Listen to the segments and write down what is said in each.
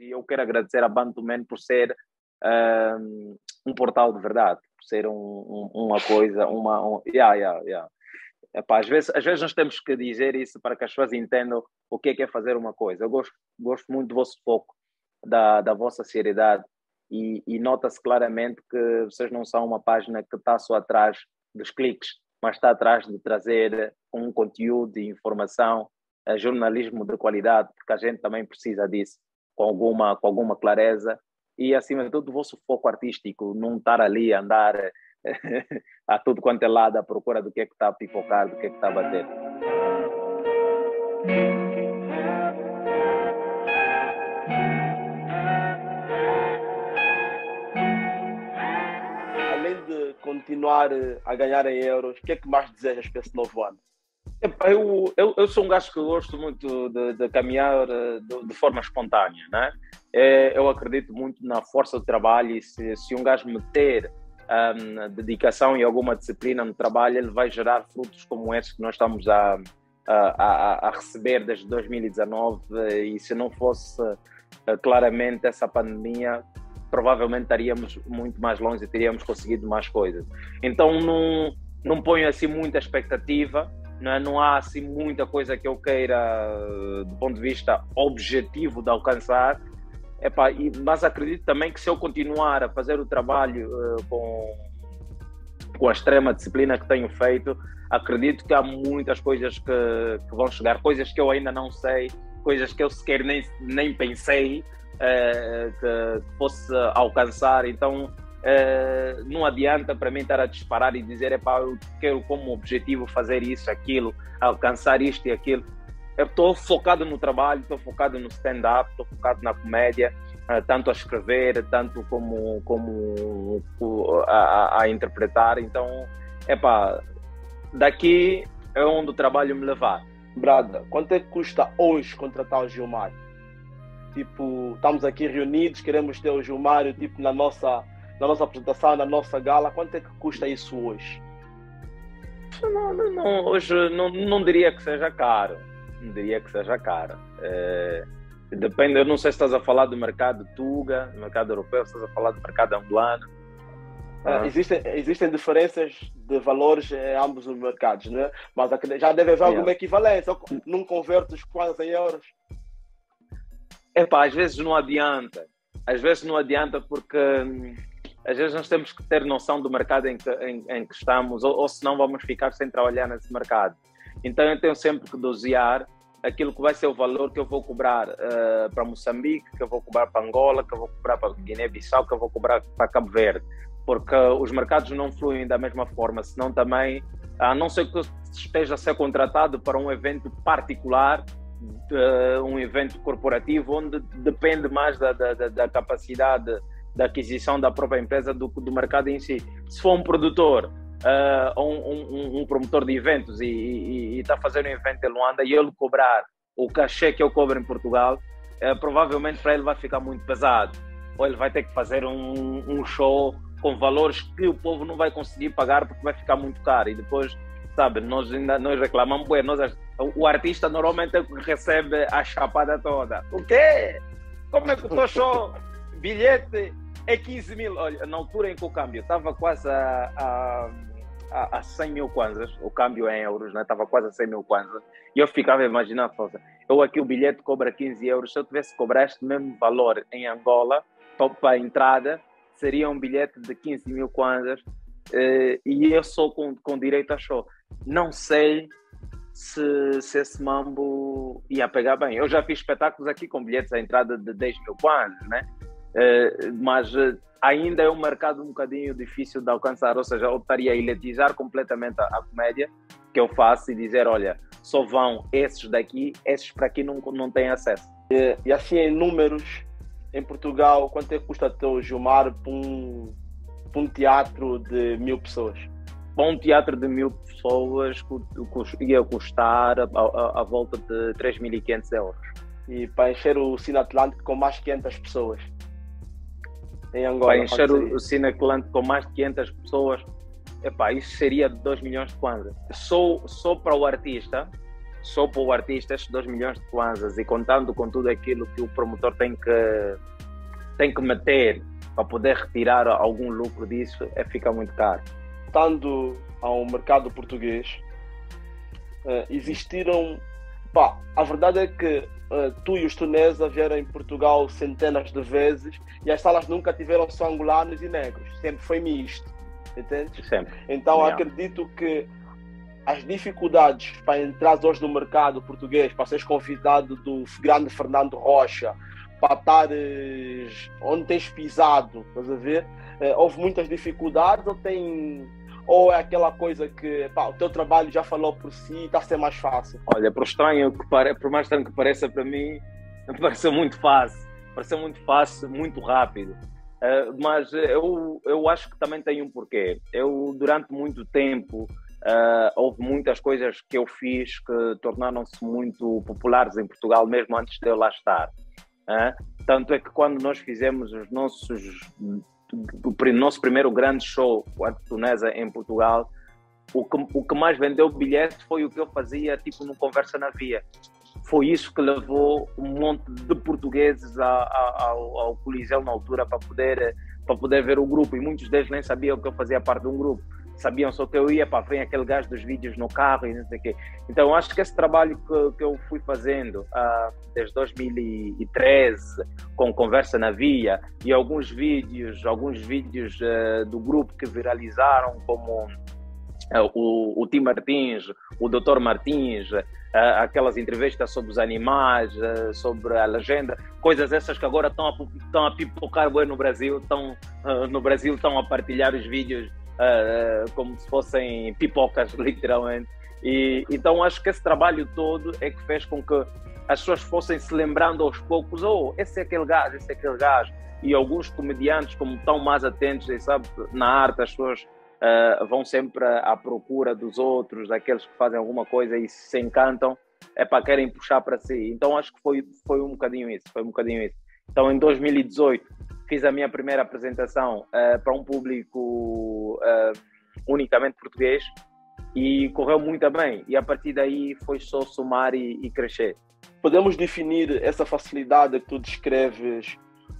E eu quero agradecer a Bantuman por ser um, um, portal de verdade, por ser um, um, uma coisa, uma. Um, yeah, yeah, yeah. Epá, às, vezes, às vezes nós temos que dizer isso para que as pessoas entendam o que é, que é fazer uma coisa. Eu gosto, gosto muito do vosso foco, da, da vossa seriedade, e, e nota-se claramente que vocês não são uma página que está só atrás dos cliques, mas está atrás de trazer um conteúdo e informação, uh, jornalismo de qualidade, porque a gente também precisa disso, com alguma, com alguma clareza e, acima de tudo, o vosso foco artístico, não estar ali a andar a tudo quanto é lado à procura do que é que está a pipocar, do que é que está a bater. Além de continuar a ganhar em euros, o que é que mais desejas para esse novo ano? Eu, eu, eu sou um gajo que gosto muito de, de caminhar eh, de, de, forma espontânea, né? É, eu acredito muito na força do trabalho e se, se um gajo meter um, dedicação e alguma disciplina no trabalho, ele vai gerar frutos como esses que nós estamos a, a, a, receber desde 2019 e se não fosse uh, claramente essa pandemia, provavelmente estaríamos muito mais longe e teríamos conseguido mais coisas. Então não, não ponho assim muita expectativa, não, é? não há assim muita coisa que eu queira, do ponto de vista objetivo, de alcançar. E, mas acredito também que se eu continuar a fazer o trabalho uh, com, com a extrema disciplina que tenho feito, acredito que há muitas coisas que, que vão chegar, coisas que eu ainda não sei, coisas que eu sequer nem, nem pensei uh, que fosse alcançar. Então, Uh, não adianta para mim estar a disparar e dizer, epá, eu quero como objetivo fazer isso, aquilo, alcançar isto e aquilo. Eu estou focado no trabalho, estou focado no stand-up, estou focado na comédia, uh, tanto a escrever, tanto como, como uh, a, a, interpretar. Então, epá, daqui é onde o trabalho me levar. Brada, quanto é que custa hoje contratar o Gilmário? Tipo, estamos aqui reunidos, queremos ter o Gilmário tipo, na nossa na nossa apresentação, na nossa gala. Quanto é que custa isso hoje? Não, não, não hoje não, não diria que seja caro. Não diria que seja caro. É, depende, eu não sei se estás a falar do mercado Tuga, do mercado europeu, se estás a falar do mercado angolano. Ah. Existem, existem diferenças de valores em ambos os mercados, né? mas já deve haver alguma equivalência. Não convertes quase em euros? Epá, às vezes não adianta. Às vezes não adianta porque hum, às vezes nós temos que ter noção do mercado em que, em, em que estamos, ou, ou senão vamos ficar sem trabalhar nesse mercado. Então eu tenho sempre que dosear aquilo que vai ser o valor que eu vou cobrar uh, para Moçambique, que eu vou cobrar para Angola, que eu vou cobrar para Guiné-Bissau, que eu vou cobrar para Cabo Verde, porque os mercados não fluem da mesma forma, senão também, a não ser que esteja a ser contratado para um evento particular, uh, um evento corporativo, onde depende mais da, da, da capacidade da aquisição da própria empresa do, do mercado em si. Se for um produtor uh, ou um, um, um, promotor de eventos e está fazendo um evento em Luanda e ele cobrar o cachê que eu cobro em Portugal, uh, provavelmente para ele vai ficar muito pesado. Ou ele vai ter que fazer um, um show com valores que o povo não vai conseguir pagar porque vai ficar muito caro. E depois, sabe, nós ainda nós reclamamos, ué, nós, o artista normalmente é recebe a chapada toda. O quê? Como é que o teu show bilhete é 15 mil. Olha, na altura em que o câmbio estava quase a, a, a 100 mil kwanzas, o câmbio é em euros, né? estava quase a 100 mil kwanzas, e eu ficava imaginando, eu aqui o bilhete cobra 15 euros, se eu tivesse que cobrar este mesmo valor em Angola, para a entrada, seria um bilhete de 15 mil kwanzas, eh, e eu sou com, com direito a show. Não sei se, se esse mambo ia pegar bem. Eu já fiz espetáculos aqui com bilhetes à entrada de 10 mil kwanzas, né? Eh, mas eh, ainda é um mercado um bocadinho difícil de alcançar, ou seja, eu estaria a eletizar completamente a, a, comédia que eu faço e dizer, olha, só vão esses daqui, esses para aqui não, não têm acesso. E, e assim em números, em Portugal, quanto é que custa ter o Gilmar para um, para um teatro de mil pessoas? Para um teatro de mil pessoas ia custar a, a, a volta de 3.500 euros. E para encher o Cine Atlântico com mais 500 pessoas? Em Angola. Para encher o, o Cineclante com mais de 500 pessoas, epá, isso seria 2 milhões de kwanza. Só, só para o artista, só para o artista estes 2 milhões de kwanzas e contando com tudo aquilo que o promotor tem que, tem que meter para poder retirar algum lucro disso, é, fica muito caro. Estando ao mercado português, uh, existiram. Pá, a verdade é que uh, tu e os Tunesa vieram em Portugal centenas de vezes e as salas nunca tiveram só angolanos e negros, sempre foi misto, entende? Sempre. Então acredito que as dificuldades para entrar hoje no mercado português, para seres convidado do grande Fernando Rocha, para estares onde tens pisado, estás a ver? Uh, houve muitas dificuldades ou tem ou é aquela coisa que pá, o teu trabalho já falou por si e está a ser mais fácil? Olha, por estranho que pare... por mais estranho que pareça para mim, pareceu muito fácil, pareceu muito fácil, muito rápido. Uh, mas eu, eu acho que também tem um porquê. Eu, durante muito tempo, uh, houve muitas coisas que eu fiz que tornaram-se muito populares em Portugal, mesmo antes de eu lá estar. Uh, tanto é que quando nós fizemos os nossos o nosso primeiro grande show, Arte Tunesa, em Portugal, o que, o que mais vendeu bilhetes foi o que eu fazia, tipo, no Conversa na Via. Foi isso que levou um monte de portugueses a, a, ao, ao Coliseu na altura para poder, para poder ver o grupo. E muitos deles nem sabiam que eu fazia parte de um grupo sabiam só que eu ia para ver aquele gajo dos vídeos no carro e não sei o quê. Então acho que esse trabalho que, que eu fui fazendo uh, desde 2013 com Conversa na Via e alguns vídeos, alguns vídeos uh, do grupo que viralizaram como uh, o, o Tim Martins, o Dr. Martins, aquelas entrevistas sobre os animais, sobre a legenda, coisas essas que agora estão a, estão a pipocar no Brasil, estão, no Brasil estão a partilhar os vídeos uh, como se fossem pipocas, literalmente. E, então acho que esse trabalho todo é que fez com que as pessoas fossem se lembrando aos poucos, oh, esse é aquele gajo, esse é aquele gajo. E alguns comediantes, como estão mais atentos, e sabe, na arte as pessoas uh, vão sempre à procura dos outros, daqueles que fazem alguma coisa e se encantam, é para querem puxar para si. Então acho que foi, foi um bocadinho isso, foi um bocadinho isso. Então em 2018 fiz a minha primeira apresentação uh, para um público uh, unicamente português e correu muito bem. E a partir daí foi só somar e, e, crescer. Podemos definir essa facilidade que tu descreves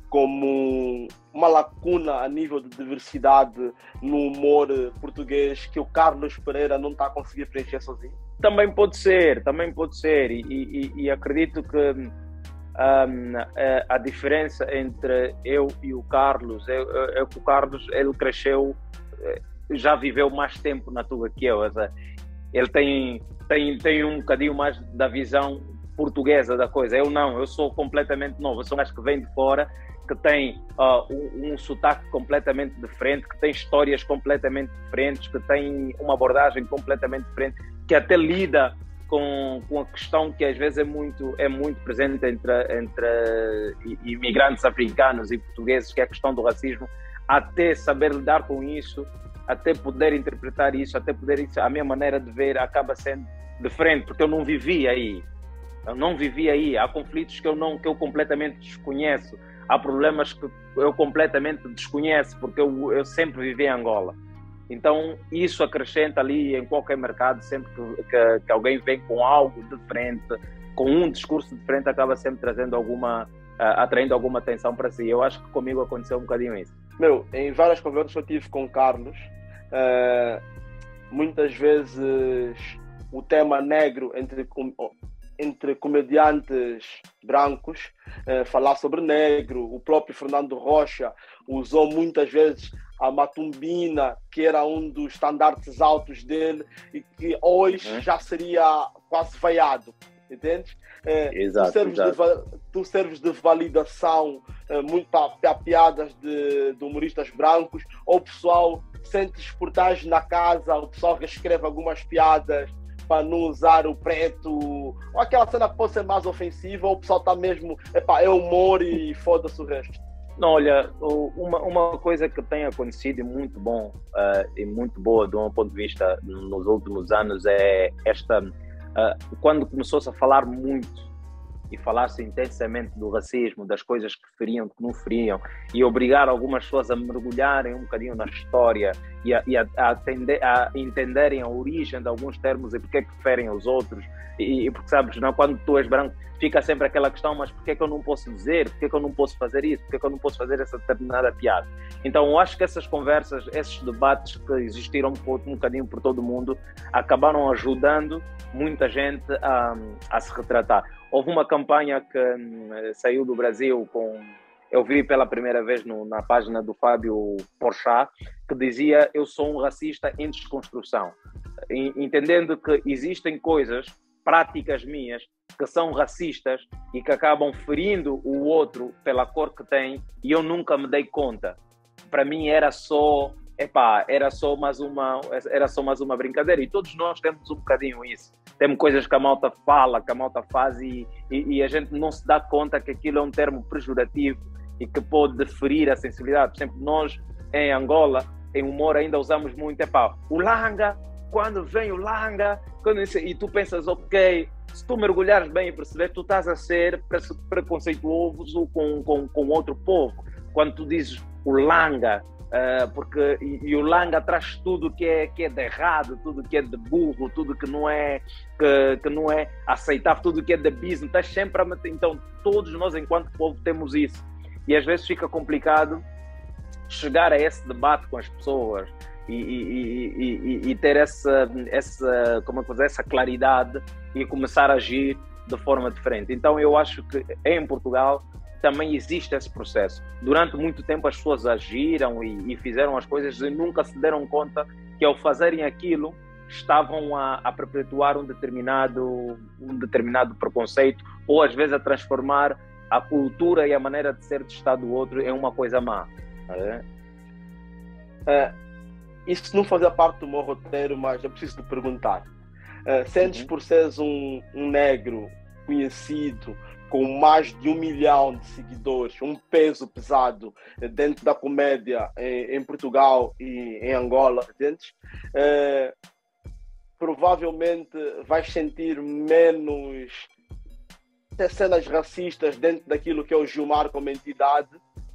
como uma lacuna a nível de diversidade no humor português que o Carlos Pereira não está a conseguir preencher sozinho? Também pode ser, também pode ser. E, e, e acredito que um, a, a, diferença entre eu e o Carlos é, é, que o Carlos ele cresceu, eh, já viveu mais tempo na Tuga que eu. Ele tem, tem, tem um bocadinho mais da visão portuguesa da coisa. Eu não, eu sou completamente novo. Eu sou mais que vem de fora, que tem uh, um, um sotaque completamente diferente, que tem histórias completamente diferentes, que tem uma abordagem completamente diferente, que até lida com, com a questão que às vezes é muito, é muito presente entre, entre imigrantes africanos e portugueses, que é a questão do racismo, até saber lidar com isso, até poder interpretar isso, até poder a minha maneira de ver acaba sendo diferente, porque eu não vivi aí. Eu não vivi aí. Há conflitos que eu não que eu completamente desconheço. Há problemas que eu completamente desconheço, porque eu, eu sempre vivi em Angola. Então, isso acrescenta ali em qualquer mercado, sempre que, que, que, alguém vem com algo diferente, com um discurso diferente, acaba sempre trazendo alguma, atraindo alguma atenção para si. Eu acho que comigo aconteceu um bocadinho isso. Meu, em várias conversas que eu tive com o Carlos, uh, muitas vezes o tema negro entre, entre comediantes brancos, uh, falar sobre negro, o próprio Fernando Rocha usou muitas vezes a Matumbina, que era um dos estandartes altos dele e que hoje uhum. já seria quase veiado, entende? É, exato, tu, serves exato. De, tu serves de validação é, muito para piadas de, de, humoristas brancos, ou o pessoal sente portagens na casa, o pessoal reescreve algumas piadas para não usar o preto, ou aquela cena que pode ser mais ofensiva, ou o pessoal está mesmo, epá, é humor e foda-se o resto. Não, olha, uma, uma coisa que tem acontecido e muito bom uh, e muito boa do meu ponto de vista nos últimos anos é esta uh, quando começou-se a falar muito e falar-se intensamente do racismo, das coisas que feriam, que não feriam, e obrigar algumas pessoas a mergulharem um bocadinho na história e, a, e a, a, atender, a, entenderem a origem de alguns termos e porque é que preferem os outros. E, e, porque sabes, não, quando tu és branco, fica sempre aquela questão: mas porquê é que eu não posso dizer? Porquê é que eu não posso fazer isso? Porquê é que eu não posso fazer essa determinada piada? Então, eu acho que essas conversas, esses debates que existiram um, um bocadinho por todo o mundo, acabaram ajudando muita gente a, a se retratar. Houve uma campanha que hum, saiu do Brasil com eu vi pela primeira vez no, na página do Fábio Porchat, que dizia eu sou um racista em desconstrução, entendendo que existem coisas, práticas minhas, que são racistas e que acabam ferindo o outro pela cor que tem e eu nunca me dei conta. Para mim era só, epá, era só mais uma, era só mais uma brincadeira e todos nós temos um bocadinho isso. Temos coisas que a malta fala, que a malta faz e, e, e a gente não se dá conta que aquilo é um termo pejorativo e que pode ferir a sensibilidade. Por exemplo, nós em Angola, em humor, ainda usamos muito, é pá, o langa, quando vem o langa, quando, e tu pensas, ok, se tu mergulhares bem e perceber, tu estás a ser preconceituoso com, com, com outro povo. Quando tu dizes o langa, uh, porque e, e, o langa traz tudo que é que é de errado, tudo que é de burro, tudo que não é que, que não é aceitável, tudo que é de business, estás sempre a meter. Então todos nós enquanto povo temos isso e às vezes fica complicado chegar a esse debate com as pessoas e, e, e, e ter essa, essa, como é dizer, essa claridade e começar a agir de forma diferente. Então eu acho que em Portugal também existe esse processo. Durante muito tempo as pessoas agiram e, e fizeram as coisas e nunca se deram conta que ao fazerem aquilo estavam a, a perpetuar um determinado, um determinado preconceito ou às vezes a transformar a cultura e a maneira de ser de Estado do outro é uma coisa má. É? É, isso não fazia parte do meu roteiro, mas eu preciso te perguntar. É, sentes uhum. por seres um, um negro conhecido com mais de um milhão de seguidores, um peso pesado dentro da comédia em, em Portugal e em Angola, entende? É, provavelmente vais sentir menos ter cenas racistas dentro daquilo que é o Gilmar como entidade?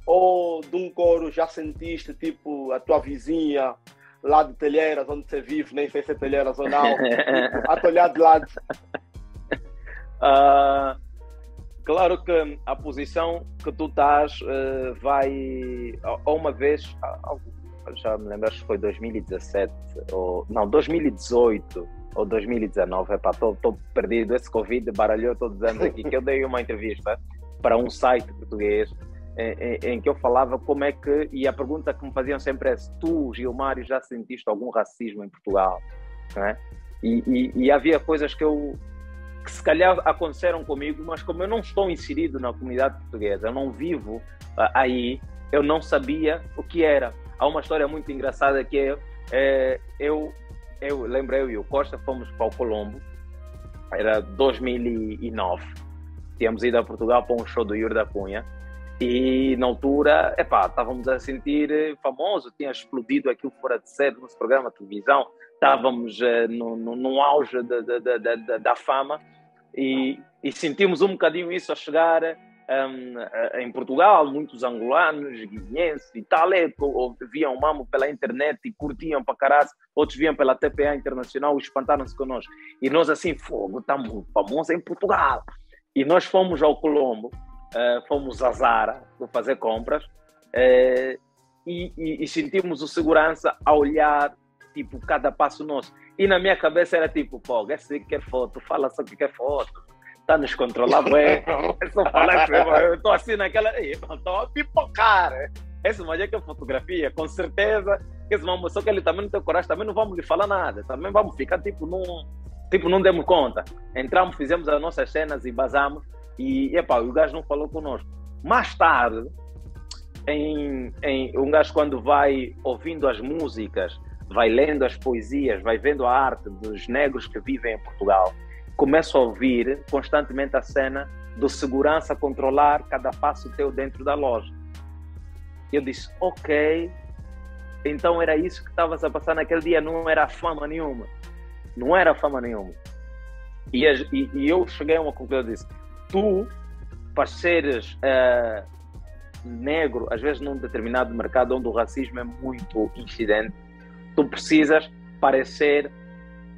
Ou de um coro já sentiste, tipo, a tua vizinha lá de Telheiras, onde você vive, nem sei se é Telheiras ou não, tipo, a olhar de lado? Uh, claro que a posição que tu estás uh, vai. Ou uma vez, já me lembro, acho que foi 2017, ou não, 2018 ou 2019, epá, estou perdido, esse Covid baralhou todos os anos aqui, que eu dei uma entrevista para um site português em, em, em, que eu falava como é que, e a pergunta que me faziam sempre é se tu, Gilmário, já sentiste algum racismo em Portugal, é? e, e, e, havia coisas que eu, que se calhar aconteceram comigo, mas como eu não estou inserido na comunidade portuguesa, eu não vivo uh, aí, eu não sabia o que era. Há uma história muito engraçada que é, é eu eu lembrei eu e o Costa fomos para o Colombo, era 2009. Tínhamos ido a Portugal para um show do Yuri da Cunha e na altura, epá, estávamos a sentir famoso, tinha explodido aquilo fora de série no programa de televisão, estávamos uh, no, no, no, auge da, da, da, da fama e, e sentimos um bocadinho isso a chegar um, em Portugal, muitos angolanos, guineenses e tal, é, viam Mamo pela internet e curtiam para caralho, outros viam pela TPA Internacional e espantaram-se connosco. E nós assim, fogo, estamos famosos em Portugal. E nós fomos ao Colombo, uh, fomos a Zara fazer compras uh, e, e, e sentimos o segurança a olhar tipo, cada passo nosso. E na minha cabeça era tipo, pô, esse que quer foto, fala só que quer foto tá nos é. é só falar eu tô assim naquela. Estou a pipocar. Esse mas é que é fotografia, com certeza. Esse só que ele também não tem coragem, também não vamos lhe falar nada. Também vamos ficar tipo num. Tipo, não demos conta. Entramos, fizemos as nossas cenas e basamos. E, epá, o gajo não falou conosco. Mais tarde, em, em, um gajo quando vai ouvindo as músicas, vai lendo as poesias, vai vendo a arte dos negros que vivem em Portugal, começo a ouvir constantemente a cena do segurança controlar cada passo teu dentro da loja. Eu disse, ok, então era isso que estavas a passar naquele dia, não era fama nenhuma. Não era fama nenhuma. E, e, e eu cheguei a uma conclusão, disse, tu, para seres uh, negro, às vezes num determinado mercado onde o racismo é muito incidente, Tu precisas parecer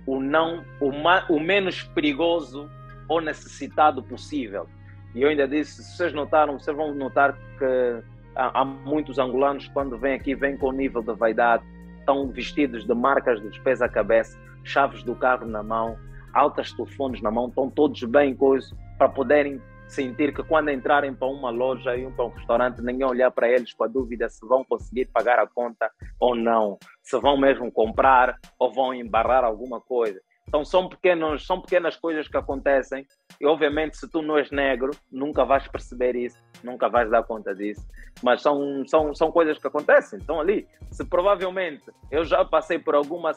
o não o, ma, o menos perigoso ou necessitado possível. E eu ainda disse, se vocês notaram, vocês vão notar que há, há muitos angolanos quando vêm aqui vêm com nível de vaidade, estão vestidos de marcas de despesa à cabeça, chaves do carro na mão, altas telefones na mão, estão todos bem coisas para poderem sentir que quando entrarem para uma loja e para um restaurante, ninguém olhar para eles com a dúvida se vão conseguir pagar a conta ou não, se vão mesmo comprar ou vão embarrar alguma coisa. Então são pequenos, são pequenas coisas que acontecem e obviamente se tu não és negro, nunca vais perceber isso, nunca vais dar conta disso. Mas são, são, são coisas que acontecem, estão ali. Se provavelmente eu já passei por alguma,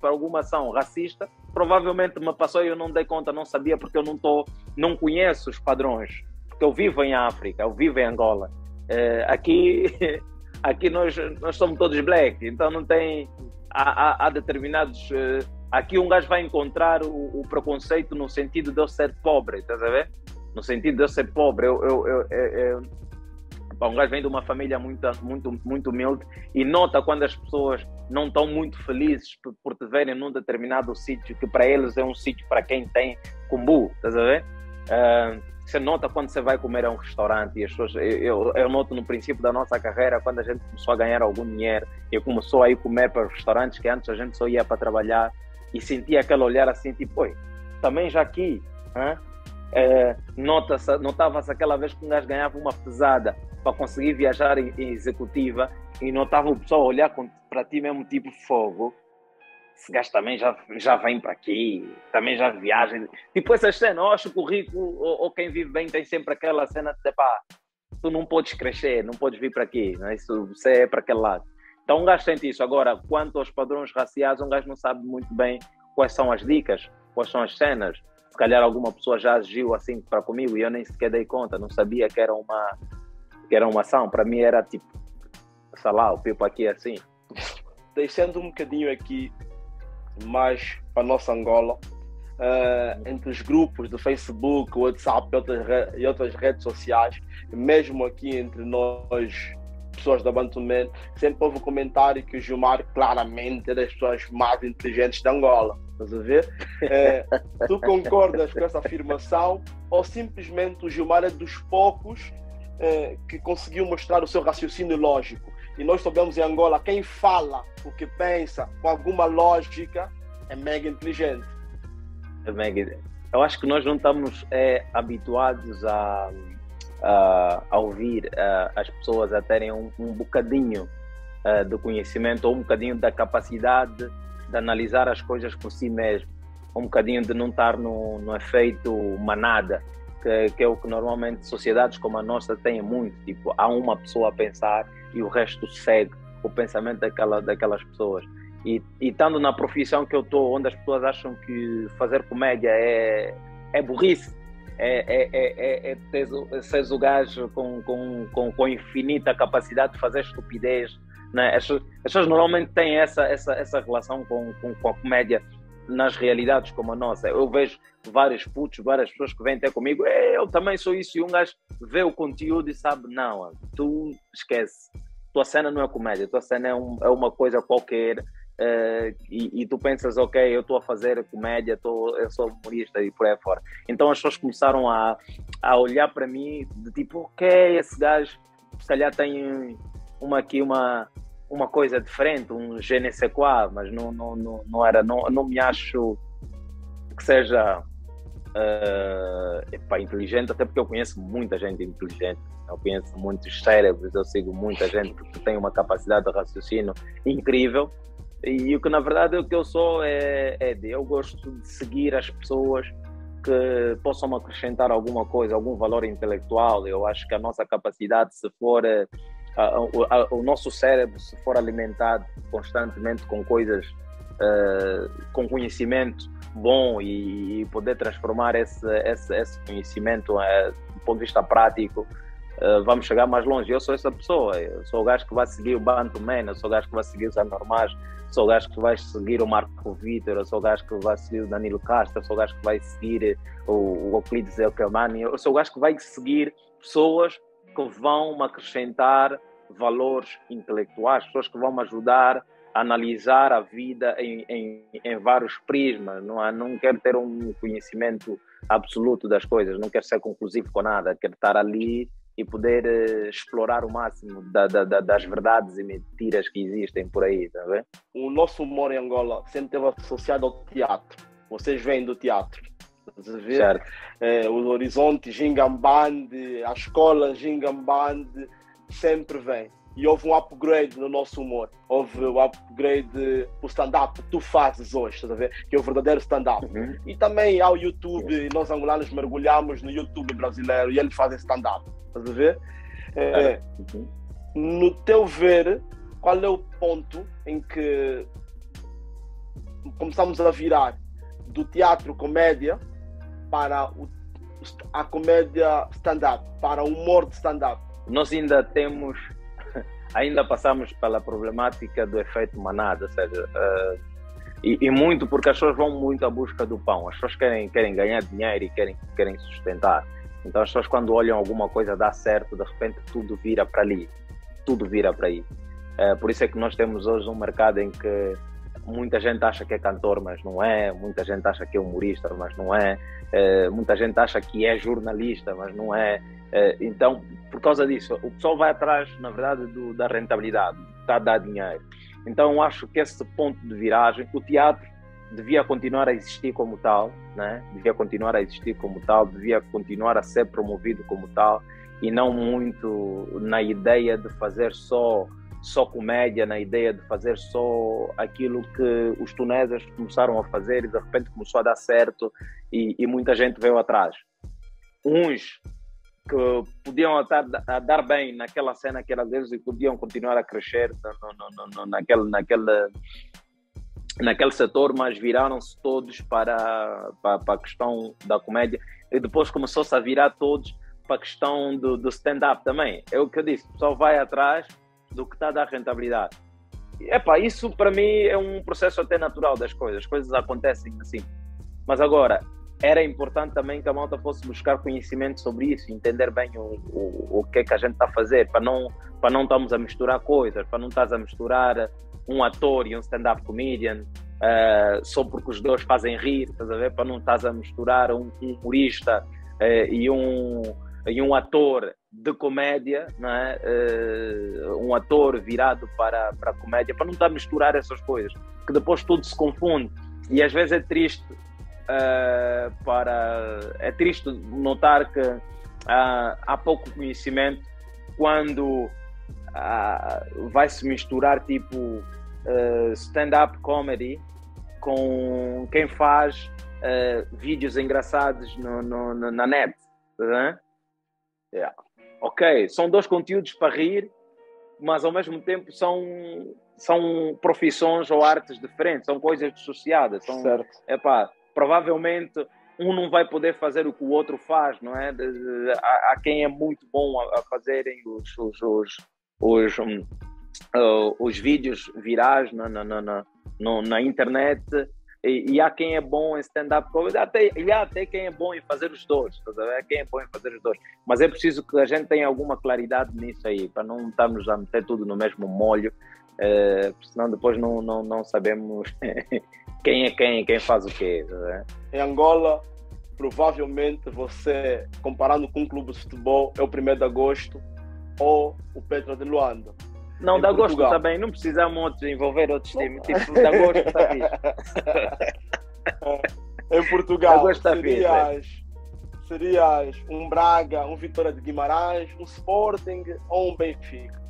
por alguma ação racista, provavelmente me passou e eu não dei conta, não sabia porque eu não, tô, não conheço os padrões. Porque eu vivo em África, eu vivo em Angola. É, aqui aqui nós, nós somos todos black, então não tem. Há, há, há determinados. Aqui um gajo vai encontrar o, o, preconceito no sentido de eu ser pobre, estás a ver? No sentido de eu ser pobre. Eu, eu, eu, eu um gajo vem de uma família muito, muito, muito humilde e nota quando as pessoas não estão muito felizes por, por te verem num determinado sítio, que para eles é um sítio para quem tem cumbu, estás a ver? Uh, você nota quando você vai comer a um restaurante e as pessoas, eu, eu, noto no princípio da nossa carreira, quando a gente começou a ganhar algum dinheiro e começou a ir comer para restaurantes que antes a gente só ia para trabalhar e sentia aquele olhar assim, tipo, oi, também já aqui, é, notava-se aquela vez que um gajo ganhava uma pesada para conseguir viajar em, em executiva e notava o pessoal olhar para ti mesmo tipo fogo esse gajo também já, já vem para aqui, também já viaja. Tipo essas cenas, eu acho que o rico ou, ou, quem vive bem tem sempre aquela cena de pá, tu não podes crescer, não podes vir para aqui, não é? Isso, você é para aquele lado. Então um gajo sente isso. Agora, quanto aos padrões raciais, um gajo não sabe muito bem quais são as dicas, quais são as cenas. Se calhar alguma pessoa já agiu assim para comigo e eu nem sequer dei conta, não sabia que era uma, que era uma ação. Para mim era tipo, sei lá, o pipo aqui assim. Deixando um bocadinho aqui mais para a nossa Angola, uh, entre os grupos do Facebook, WhatsApp e outras, e outras redes sociais, mesmo aqui entre nós, pessoas da Bantuman, sempre houve um comentário que o Gilmar claramente é das pessoas mais inteligentes da Angola. Estás a ver? Uh, tu concordas com essa afirmação ou simplesmente o Gilmar é dos poucos uh, que conseguiu mostrar o seu raciocínio lógico? E nós sabemos em Angola, quem fala o que pensa com alguma lógica é mega inteligente. É mega. Eu acho que nós não estamos é, habituados a, a, a ouvir a, as pessoas a terem um, um bocadinho uh, de conhecimento ou um bocadinho da capacidade de analisar as coisas por si mesmo, um bocadinho de não estar no, no efeito manada, que, que é o que normalmente sociedades como a nossa têm muito. Tipo, há uma pessoa a pensar e o resto segue o pensamento daquela, daquelas pessoas. E, e estando na profissão que eu estou, onde as pessoas acham que fazer comédia é, é burrice, é, é, é, é, é o gajo com, com, com, com infinita capacidade de fazer estupidez. Né? As, as pessoas normalmente têm essa, essa, essa relação com, com, com a comédia nas realidades como a nossa. Eu vejo vários putos, várias pessoas que vêm até comigo, eu também sou isso, e um gajo vê o conteúdo e sabe, não, tu esquece, tua cena não é comédia, tua cena é, um, é uma coisa qualquer, uh, e, e, tu pensas, ok, eu estou a fazer comédia, tô, eu sou humorista e por aí fora. Então as pessoas começaram a, a olhar para mim de tipo, ok, esse gajo se calhar tem uma aqui uma uma coisa diferente, um je ne mas não, não, não, não era, não, não me acho que seja uh, epá, inteligente, até porque eu conheço muita gente inteligente, eu conheço muitos cérebros, eu sigo muita gente que tem uma capacidade de raciocínio incrível. E o que na verdade o que eu sou é, é de, eu gosto de seguir as pessoas que possam acrescentar alguma coisa, algum valor intelectual. Eu acho que a nossa capacidade, se for uh, o nosso cérebro, se for alimentado constantemente com coisas, uh, com conhecimento bom e, e, poder transformar esse, esse, esse conhecimento uh, do ponto de vista prático, uh, vamos chegar mais longe. Eu sou essa pessoa, eu sou o gajo que vai seguir o Bantu Man, eu sou o gajo que vai seguir os anormais, sou o gajo que vai seguir o Marco Vitor, sou o gajo que vai seguir o Danilo Castro, sou o gajo que vai seguir o, o Euclides Elkelmani, eu sou o gajo que vai seguir pessoas que vão me acrescentar valores intelectuais, pessoas que vão me ajudar analisar a vida em, em, em vários prismas, não, é? não quero ter um conhecimento absoluto das coisas, não quero ser conclusivo com nada, quero estar ali e poder uh, explorar o máximo da, da, da, das verdades e mentiras que existem por aí, tá vendo? O nosso humor em Angola sempre esteve associado ao teatro. Vocês vêm do teatro. Certo. É, o Horizonte Gingamband, a escola Gingamband sempre vem e houve um upgrade no nosso humor. Houve o um upgrade o stand-up que tu fazes hoje, estás a ver? Que é o verdadeiro stand-up. Uhum. E também ao YouTube, uhum. nós angolanos mergulhamos no YouTube brasileiro e eles fazem stand-up, estás a ver? É, uhum. No teu ver, qual é o ponto em que começamos a virar do teatro comédia para o, a comédia stand-up, para o humor de stand-up? Nós ainda temos ainda passamos pela problemática do efeito manada, ou seja, uh, e, e, muito porque as pessoas vão muito à busca do pão, as pessoas querem, querem ganhar dinheiro e querem, querem sustentar. Então as pessoas quando olham alguma coisa dar certo, de repente tudo vira para ali, tudo vira para aí. Uh, por isso é que nós temos hoje um mercado em que muita gente acha que é cantor, mas não é, muita gente acha que é humorista, mas não é, uh, muita gente acha que é jornalista, mas não é. então, por causa disso. O pessoal vai atrás, na verdade, do, da rentabilidade, está a dar dinheiro. Então, acho que esse ponto de viragem, o teatro devia continuar a existir como tal, né? devia continuar a existir como tal, devia continuar a ser promovido como tal, e não muito na ideia de fazer só só comédia, na ideia de fazer só aquilo que os tunesas começaram a fazer e de repente começou a dar certo e, e muita gente veio atrás. Uns que podiam estar a dar bem naquela cena que era deles e podiam continuar a crescer no, no, no, naquele, naquele, naquele setor, mas viraram-se todos para, para, para, a questão da comédia e depois começou-se a virar todos para a questão do, do stand-up também. É o que eu disse, o pessoal vai atrás do que está a dar rentabilidade. Epá, isso para mim é um processo até natural das coisas, as coisas acontecem assim. Mas agora, era importante também que a malta fosse buscar conhecimento sobre isso, entender bem o, o, o que é que a gente está a fazer, para não, para não estarmos a misturar coisas, para não estás a misturar um ator e um stand-up comedian uh, só porque os dois fazem rir, estás a ver? Para não estás a misturar um, humorista uh, e, um, e um ator de comédia, não é? Uh, um ator virado para, para a comédia, para não estar a misturar essas coisas, que depois tudo se confunde. E às vezes é triste uh, para. É triste notar que uh, há pouco conhecimento quando uh, vai se misturar tipo stand-up comedy com quem faz vídeos engraçados no, no, na net. Né? Yeah. Ok, são dois conteúdos para rir, mas ao mesmo tempo são são profissões ou artes diferentes, são coisas dissociadas. São, certo. Epá, provavelmente um não vai poder fazer o que o outro faz, não é? Há, há quem é muito bom a, a fazerem os, os, os, os, um, uh, os vídeos virais na, na, na, na, na internet e, e, há quem é bom em stand-up comedy, até, e há até quem é bom em fazer os dois, há quem é bom em fazer os dois. Mas é preciso que a gente tenha alguma claridade nisso aí, para não estarmos a meter tudo no mesmo molho, uh, senão depois não, não, não sabemos quem é quem, quem faz o quê. Né? Em Angola, provavelmente você, comparando com um clube de futebol, é o 1 de agosto ou o Petra de Luanda. Não, de agosto também, não precisamos envolver outros times, tipo, de agosto está fixe. em Portugal, tá serias, serias um Braga, um Vitória de Guimarães, um Sporting ou um Benfica?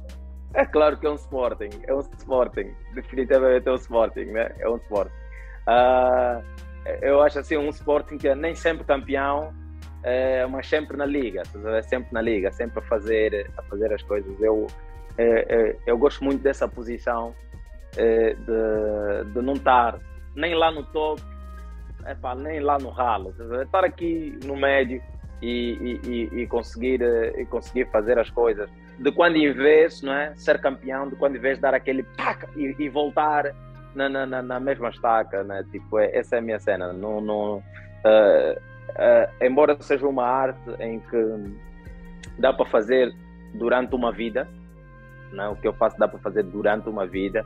É claro que é um Sporting, é um Sporting, definitivamente é um Sporting, né? É um Sporting. Uh, eu acho assim um Sporting que é nem sempre campeão, uh, mas sempre na liga, sempre na liga, sempre a fazer, a fazer as coisas. Eu, uh, eu gosto muito dessa posição de, de não estar nem lá no epá, nem lá no ralo, estar aqui no médio e, e, e, conseguir, e conseguir fazer as coisas. De quando em vez, não é? ser campeão, de quando em vez dar aquele e, e voltar na, na, na mesma estaca, né? Tipo, é, essa é a minha cena. Não, uh, uh, embora seja uma arte em que dá para fazer durante uma vida, né? o que eu faço dá para fazer durante uma vida,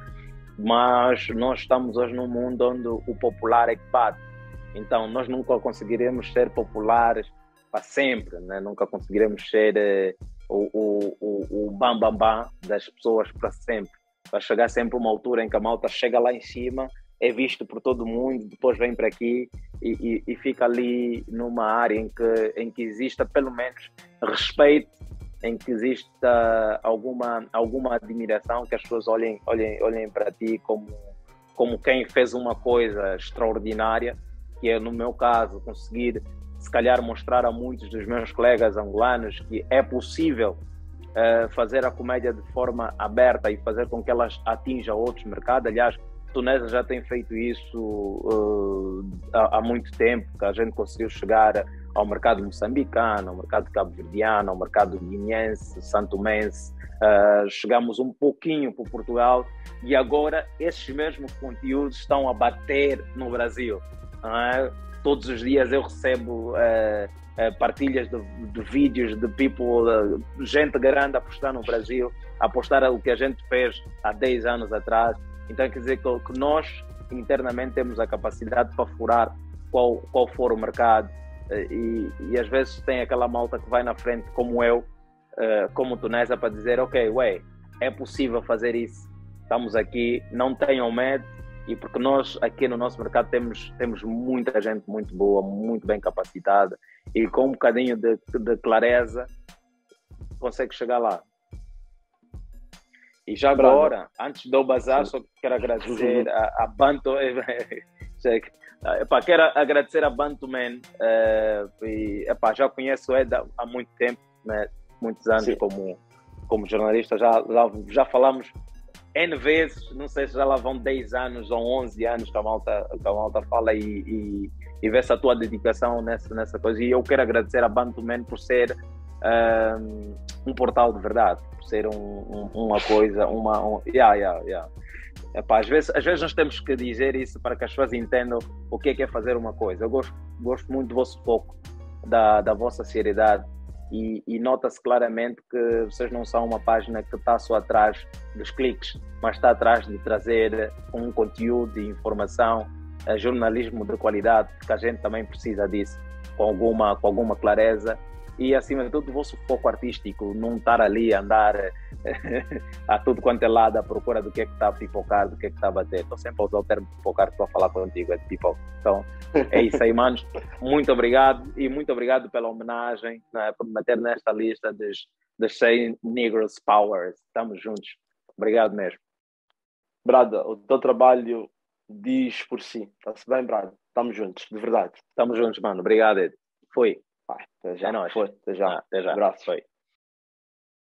mas nós estamos hoje num mundo onde o popular é que bate. Então, nós nunca conseguiremos ser populares para sempre, né? nunca conseguiremos ser eh, o, o, o, o bam, bam, bam das pessoas para sempre. Vai chegar sempre uma altura em que a malta chega lá em cima, é visto por todo mundo, depois vem para aqui e, e, e, fica ali numa área em que, em que exista pelo menos respeito, em que exista alguma, alguma admiração, que as pessoas olhem, olhem, olhem para ti como, como quem fez uma coisa extraordinária, que é no meu caso conseguir se calhar mostrar a muitos dos meus colegas angolanos que é possível uh, fazer a comédia de forma aberta e fazer com que elas atinjam outros mercados. Aliás, Tunésia já tem feito isso uh, há, há, muito tempo, que a gente conseguiu chegar ao mercado moçambicano, ao mercado cabo-verdiano, ao mercado guineense, santomense, uh, chegamos um pouquinho para Portugal e agora esses mesmos conteúdos estão a bater no Brasil. É? Todos os dias eu recebo uh, uh, partilhas de, de, vídeos de people, gente grande a postar no Brasil, a postar o que a gente fez há 10 anos atrás então quer dizer que, que nós internamente temos a capacidade para furar qual, qual for o mercado e, e, às vezes tem aquela malta que vai na frente como eu, uh, como Tunesa, para dizer, ok, ué, é possível fazer isso, estamos aqui, não tenham medo, e porque nós aqui no nosso mercado temos, temos muita gente muito boa, muito bem capacitada, e com um bocadinho de, de clareza consegue chegar lá. E já agora, antes do bazar, só quero agradecer a, a Banto. epá, quero agradecer a Banto Man. Uh, e, epá, já conheço o Ed há muito tempo, né? muitos anos como, como jornalista. Já, já, já falamos N vezes, não sei se já lá vão 10 anos ou 11 anos que a malta, que a malta fala e, e, e vê essa tua dedicação nessa, nessa coisa. E eu quero agradecer a Banto Man por ser um, um portal de verdade, por ser um, um, uma coisa, uma. Um, yeah, yeah, yeah. Epá, às, vezes, às vezes nós temos que dizer isso para que as pessoas entendam o que é, que é fazer uma coisa. Eu gosto, gosto muito do vosso foco, da, da vossa seriedade e, e nota-se claramente que vocês não são uma página que está só atrás dos cliques, mas está atrás de trazer um conteúdo informação, eh, jornalismo de qualidade, porque a gente também precisa disso, com alguma, com alguma clareza e acima de tudo o vosso foco artístico, não estar ali a andar a tudo quanto é lado à procura do que é que está a pipocar, do que é que está a bater. Estou sempre a usar o termo pipocar para falar contigo, é de pipoca. Então é isso aí, manos. Muito obrigado e muito obrigado pela homenagem, né, por me meter nesta lista dos, dos 100 Negros Powers. Estamos juntos. Obrigado mesmo. Brada, o teu trabalho diz por si. Está-se bem, Brada? Estamos juntos, de verdade. Estamos juntos, mano. Obrigado, Ed. Foi. Vai, até já. É nóis. Foi, até já. Ah, até já. Abraço. Foi.